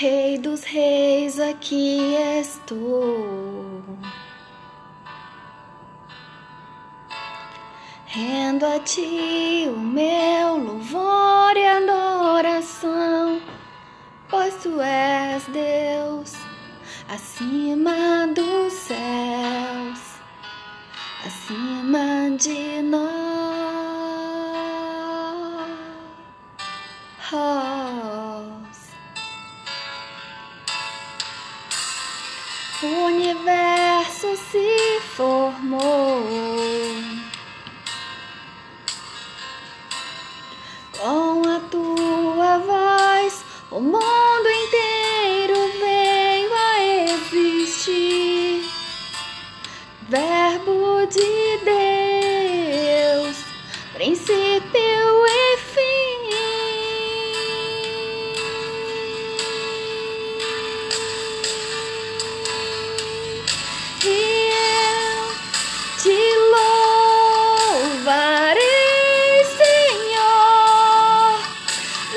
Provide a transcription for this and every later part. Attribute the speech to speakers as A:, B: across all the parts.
A: Rei dos reis, aqui estou. Rendo a ti o meu louvor e adoração, pois tu és Deus acima dos O universo se formou com a tua voz. O mundo inteiro veio a existir. Verbo de Deus,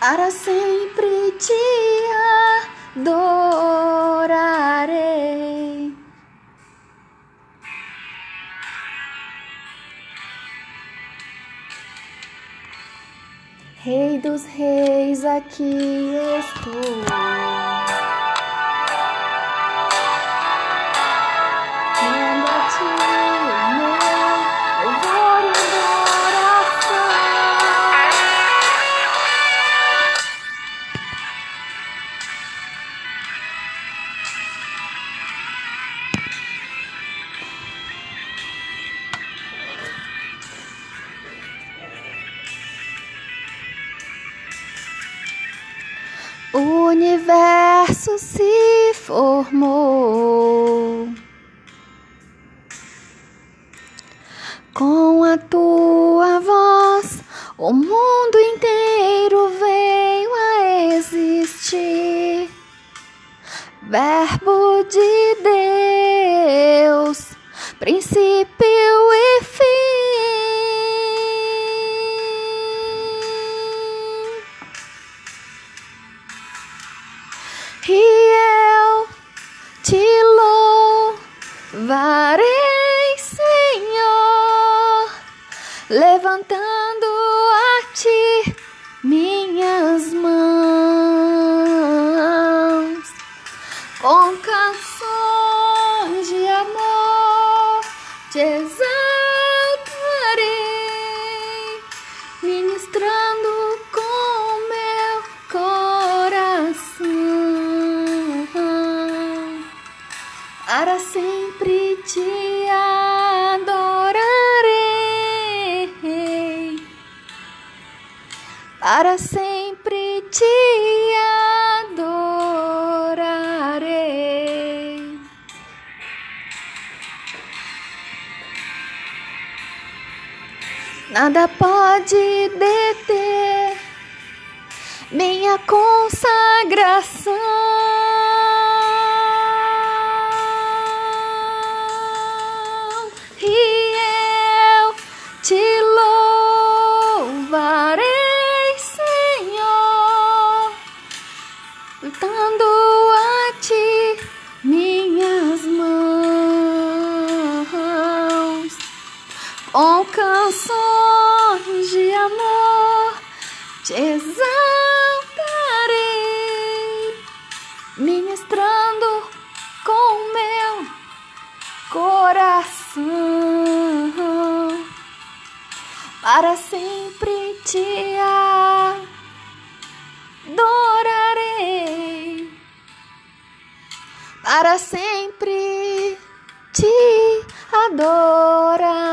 A: para sempre te adorarei. Rei dos reis, aqui estou. O universo se formou com a tua voz. O mundo inteiro veio a existir. Verbo de Deus, princípio e louvarei, Senhor, levantando a ti minhas mãos. Com canções para sempre te adorarei. Nada pode deter minha consagração. Te exaltarei, ministrando com meu coração para sempre te adorarei para sempre te adorar.